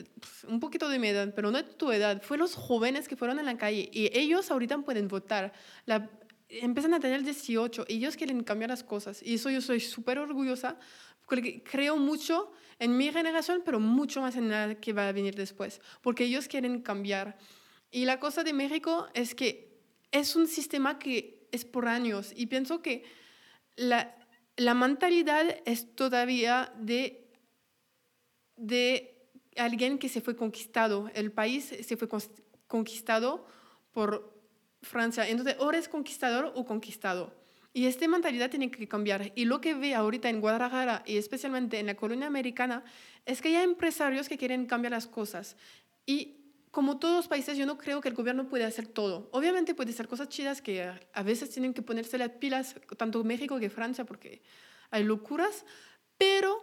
un poquito de mi edad, pero no de tu edad, fue los jóvenes que fueron en la calle y ellos ahorita pueden votar. La, empiezan a tener 18 y ellos quieren cambiar las cosas. Y eso yo soy súper orgullosa porque creo mucho en mi generación, pero mucho más en la que va a venir después, porque ellos quieren cambiar. Y la cosa de México es que es un sistema que es por años y pienso que la, la mentalidad es todavía de de alguien que se fue conquistado. El país se fue conquistado por Francia. Entonces, o eres conquistador o conquistado. Y esta mentalidad tiene que cambiar. Y lo que ve ahorita en Guadalajara y especialmente en la colonia americana es que hay empresarios que quieren cambiar las cosas. Y como todos los países, yo no creo que el gobierno pueda hacer todo. Obviamente puede hacer cosas chidas que a veces tienen que ponerse las pilas, tanto México que Francia, porque hay locuras, pero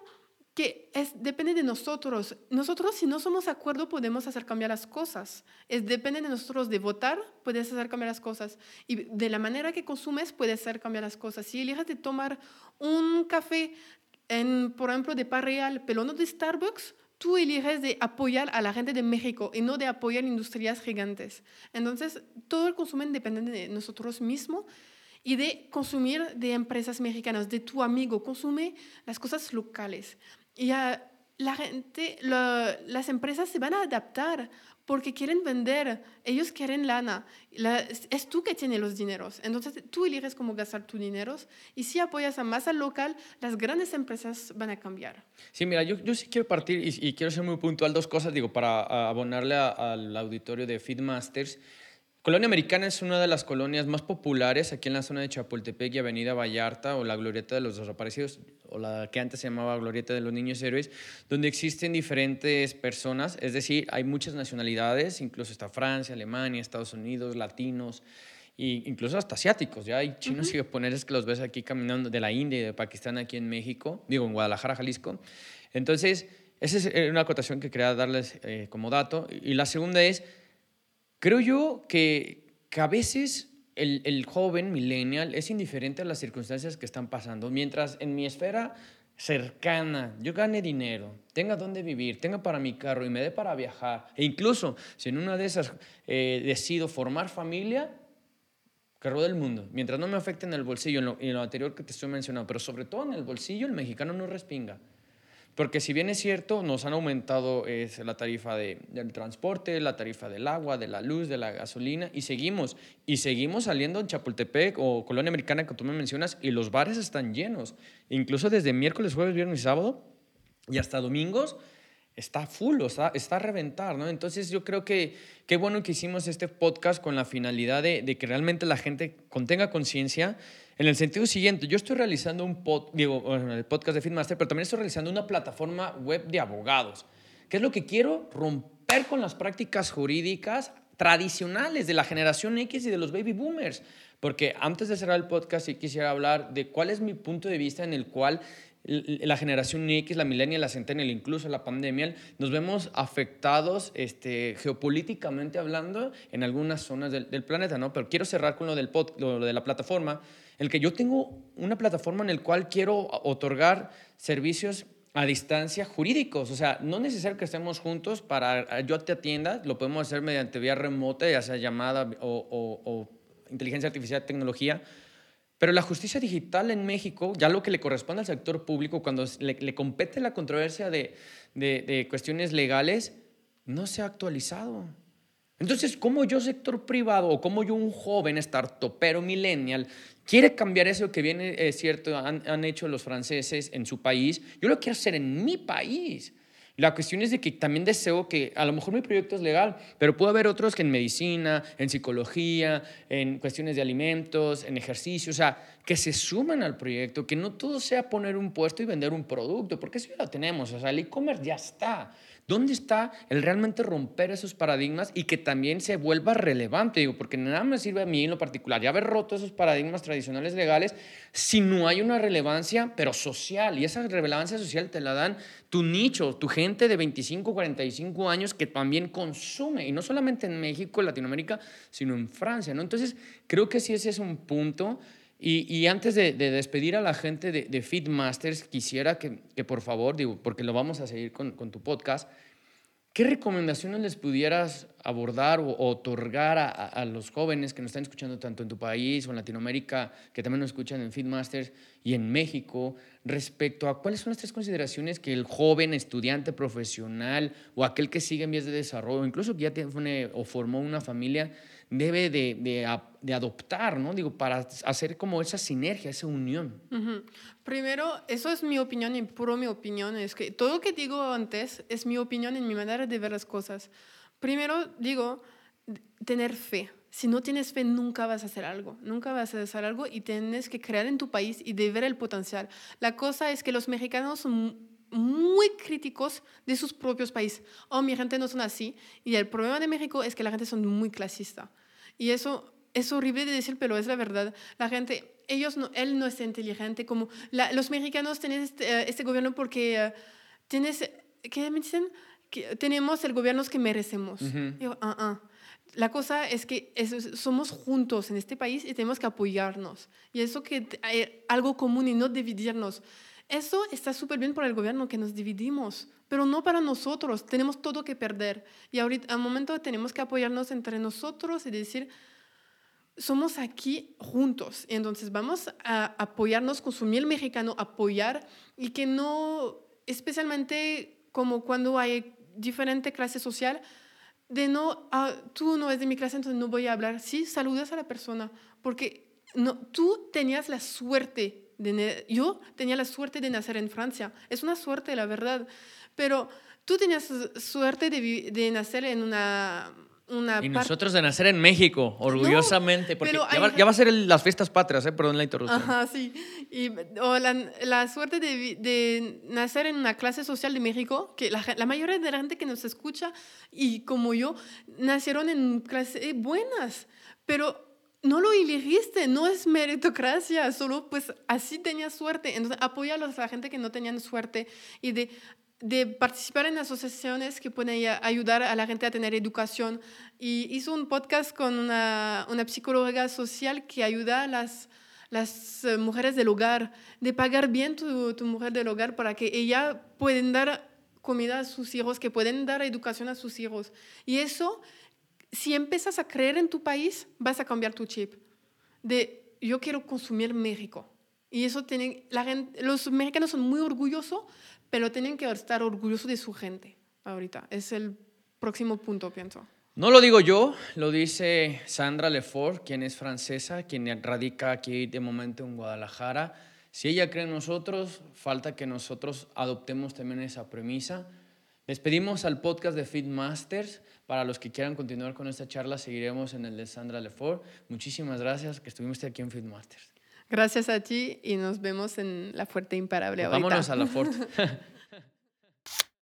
que es, depende de nosotros. Nosotros si no somos de acuerdo podemos hacer cambiar las cosas. Es, depende de nosotros de votar, puedes hacer cambiar las cosas. Y de la manera que consumes, puedes hacer cambiar las cosas. Si eliges de tomar un café, en, por ejemplo, de Parreal, pero no de Starbucks, tú eliges de apoyar a la gente de México y no de apoyar industrias gigantes. Entonces, todo el consumo depende de nosotros mismos y de consumir de empresas mexicanas, de tu amigo, consume las cosas locales. Y a la gente, las empresas se van a adaptar porque quieren vender, ellos quieren lana. es tú que tienes los dineros. Entonces tú eliges cómo gastar tus dineros y si apoyas a más al local, las grandes empresas van a cambiar. Sí, mira, yo, yo sí quiero partir y, quiero ser muy puntual dos cosas, digo, para abonarle al auditorio de Feedmasters. Colonia Americana es una de las colonias más populares aquí en la zona de Chapultepec y Avenida Vallarta o la Glorieta de los Desaparecidos o la que antes se llamaba Glorieta de los Niños Héroes, donde existen diferentes personas, es decir, hay muchas nacionalidades, incluso está Francia, Alemania, Estados Unidos, latinos, e incluso hasta asiáticos. Ya hay chinos y japoneses que los ves aquí caminando de la India y de Pakistán aquí en México, digo, en Guadalajara, Jalisco. Entonces, esa es una acotación que quería darles eh, como dato. Y la segunda es Creo yo que, a veces el, el, joven millennial es indiferente a las circunstancias que están pasando, mientras en mi esfera cercana yo gane dinero, tenga dónde vivir, tenga para mi carro y me dé para viajar, e incluso si en una de esas eh, decido formar familia, que rode el mundo, mientras no me afecte en el bolsillo, lo, en lo anterior que te estoy mencionando, pero sobre todo en el bolsillo, el mexicano no respinga. Porque si bien es cierto, nos han aumentado es, la tarifa de, del transporte, la tarifa del agua, de la luz, de la gasolina, y seguimos. Y seguimos saliendo en Chapultepec o Colonia Americana que tú me mencionas, y los bares están llenos. Incluso desde miércoles, jueves, viernes y sábado, y hasta domingos, está full, está, está a reventar, ¿no? Entonces yo creo que qué bueno que hicimos este podcast con la finalidad de, de que realmente la gente contenga conciencia en el sentido siguiente, yo estoy realizando un digo, el podcast de Feedmaster, pero también estoy realizando una plataforma web de abogados. ¿Qué es lo que quiero? Romper con las prácticas jurídicas tradicionales de la generación X y de los baby boomers. Porque antes de cerrar el podcast, sí quisiera hablar de cuál es mi punto de vista en el cual la generación X, la millennial, la centennial, incluso la pandemia, nos vemos afectados este, geopolíticamente hablando en algunas zonas del, planeta, ¿no? Pero quiero cerrar con lo, del lo de la plataforma el que yo tengo una plataforma en la cual quiero otorgar servicios a distancia jurídicos. O sea, no es necesario que estemos juntos para yo te atienda, lo podemos hacer mediante vía remota, ya sea llamada o, inteligencia artificial, tecnología. Pero la justicia digital en México, ya lo que le corresponde al sector público, cuando le, compete la controversia de, de cuestiones legales, no se ha actualizado. Entonces, ¿cómo yo sector privado o cómo yo un joven startupero millennial quiere cambiar eso que viene, es cierto, han, han, hecho los franceses en su país? Yo lo quiero hacer en mi país. La cuestión es de que también deseo que a lo mejor mi proyecto es legal, pero puede haber otros que en medicina, en psicología, en cuestiones de alimentos, en ejercicio, o sea, que se suman al proyecto, que no todo sea poner un puesto y vender un producto, porque eso ya lo tenemos, o sea, el e-commerce ya está. ¿Dónde está el realmente romper esos paradigmas y que también se vuelva relevante? Digo, porque nada me sirve a mí en lo particular ya haber roto esos paradigmas tradicionales legales si no hay una relevancia, pero social. Y esa relevancia social te la dan tu nicho, tu gente de 25, 45 años que también consume. Y no solamente en México, en Latinoamérica, sino en Francia. ¿no? Entonces, creo que sí ese es un punto. Y, antes de, despedir a la gente de, de Feedmasters, quisiera que, por favor, digo, porque lo vamos a seguir con, tu podcast, ¿Qué recomendaciones les pudieras abordar o, otorgar a, los jóvenes que nos están escuchando tanto en tu país o en Latinoamérica, que también nos escuchan en Feedmasters y en México, respecto a cuáles son las tres consideraciones que el joven estudiante profesional o aquel que sigue en vías de desarrollo, incluso que ya tiene o formó una familia, debe de, de, adoptar, ¿no? Digo, para hacer como esa sinergia, esa unión. Primero, eso es mi opinión y puro mi opinión, es que todo lo que digo antes es mi opinión en mi manera de ver las cosas. Primero, digo, tener fe. Si no tienes fe, nunca vas a hacer algo, nunca vas a hacer algo y tienes que crear en tu país y de ver el potencial. La cosa es que los mexicanos son muy críticos de sus propios países. Oh, mi gente no son así. Y el problema de México es que la gente son muy clasista. Y eso es horrible de decir, pero es la verdad. La gente, ellos no, él no es inteligente como los mexicanos tienen este, eh, este gobierno porque uh, tienes, ¿qué me dicen? Que tenemos el gobierno que merecemos. Ah, ah. La cosa es que somos juntos en este país y tenemos que apoyarnos. Y eso que hay algo común y no dividirnos. Eso está súper bien para el gobierno que nos dividimos, pero no para nosotros. Tenemos todo que perder. Y ahorita, al momento, tenemos que apoyarnos entre nosotros y decir, somos aquí juntos. Entonces vamos a apoyarnos, consumir el mexicano, apoyar y que no, especialmente como cuando hay diferente clase social, de no, ah, tú no eres de mi clase, entonces no voy a hablar. Sí, saludas a la persona, porque no, tú tenías la suerte, de, yo tenía la suerte de nacer en Francia. Es una suerte, la verdad, pero tú tenías suerte de, de nacer en una y nosotros de nacer en México, orgullosamente, porque ya va, a ser las fiestas patrias, ¿eh? perdón la interrupción. Ajá, sí. Y, o la, suerte de, de, nacer en una clase social de México, que la, la, mayoría de la gente que nos escucha, y como yo, nacieron en clases buenas, pero no lo elegiste, no es meritocracia, solo pues así tenías suerte. Entonces, apóyalos a la gente que no tenían suerte y de de participar en asociaciones que pueden ayudar a la gente a tener educación. Y hizo un podcast con una, una psicóloga social que ayuda a las, las eh, mujeres del hogar, de pagar bien tu, tu mujer del hogar para que ella pueden dar comida a sus hijos, que pueden dar educación a sus hijos. Y eso, si empiezas a creer en tu país, vas a cambiar tu chip. De yo quiero consumir México. Y eso tienen, los mexicanos son muy orgullosos, pero tienen que estar orgullosos de su gente ahorita. Es el próximo punto, pienso. No lo digo yo, lo dice Sandra Lefort, quien es francesa, quien radica aquí de momento en Guadalajara. Si ella cree en nosotros, falta que nosotros adoptemos también esa premisa. Despedimos al podcast de Feedmasters. Para los que quieran continuar con esta charla, seguiremos en el de Sandra Lefort. Muchísimas gracias que estuvimos aquí en Feedmasters. Gracias a ti y nos vemos en la Fuerte Imparable. Pues vámonos a la Fuerte.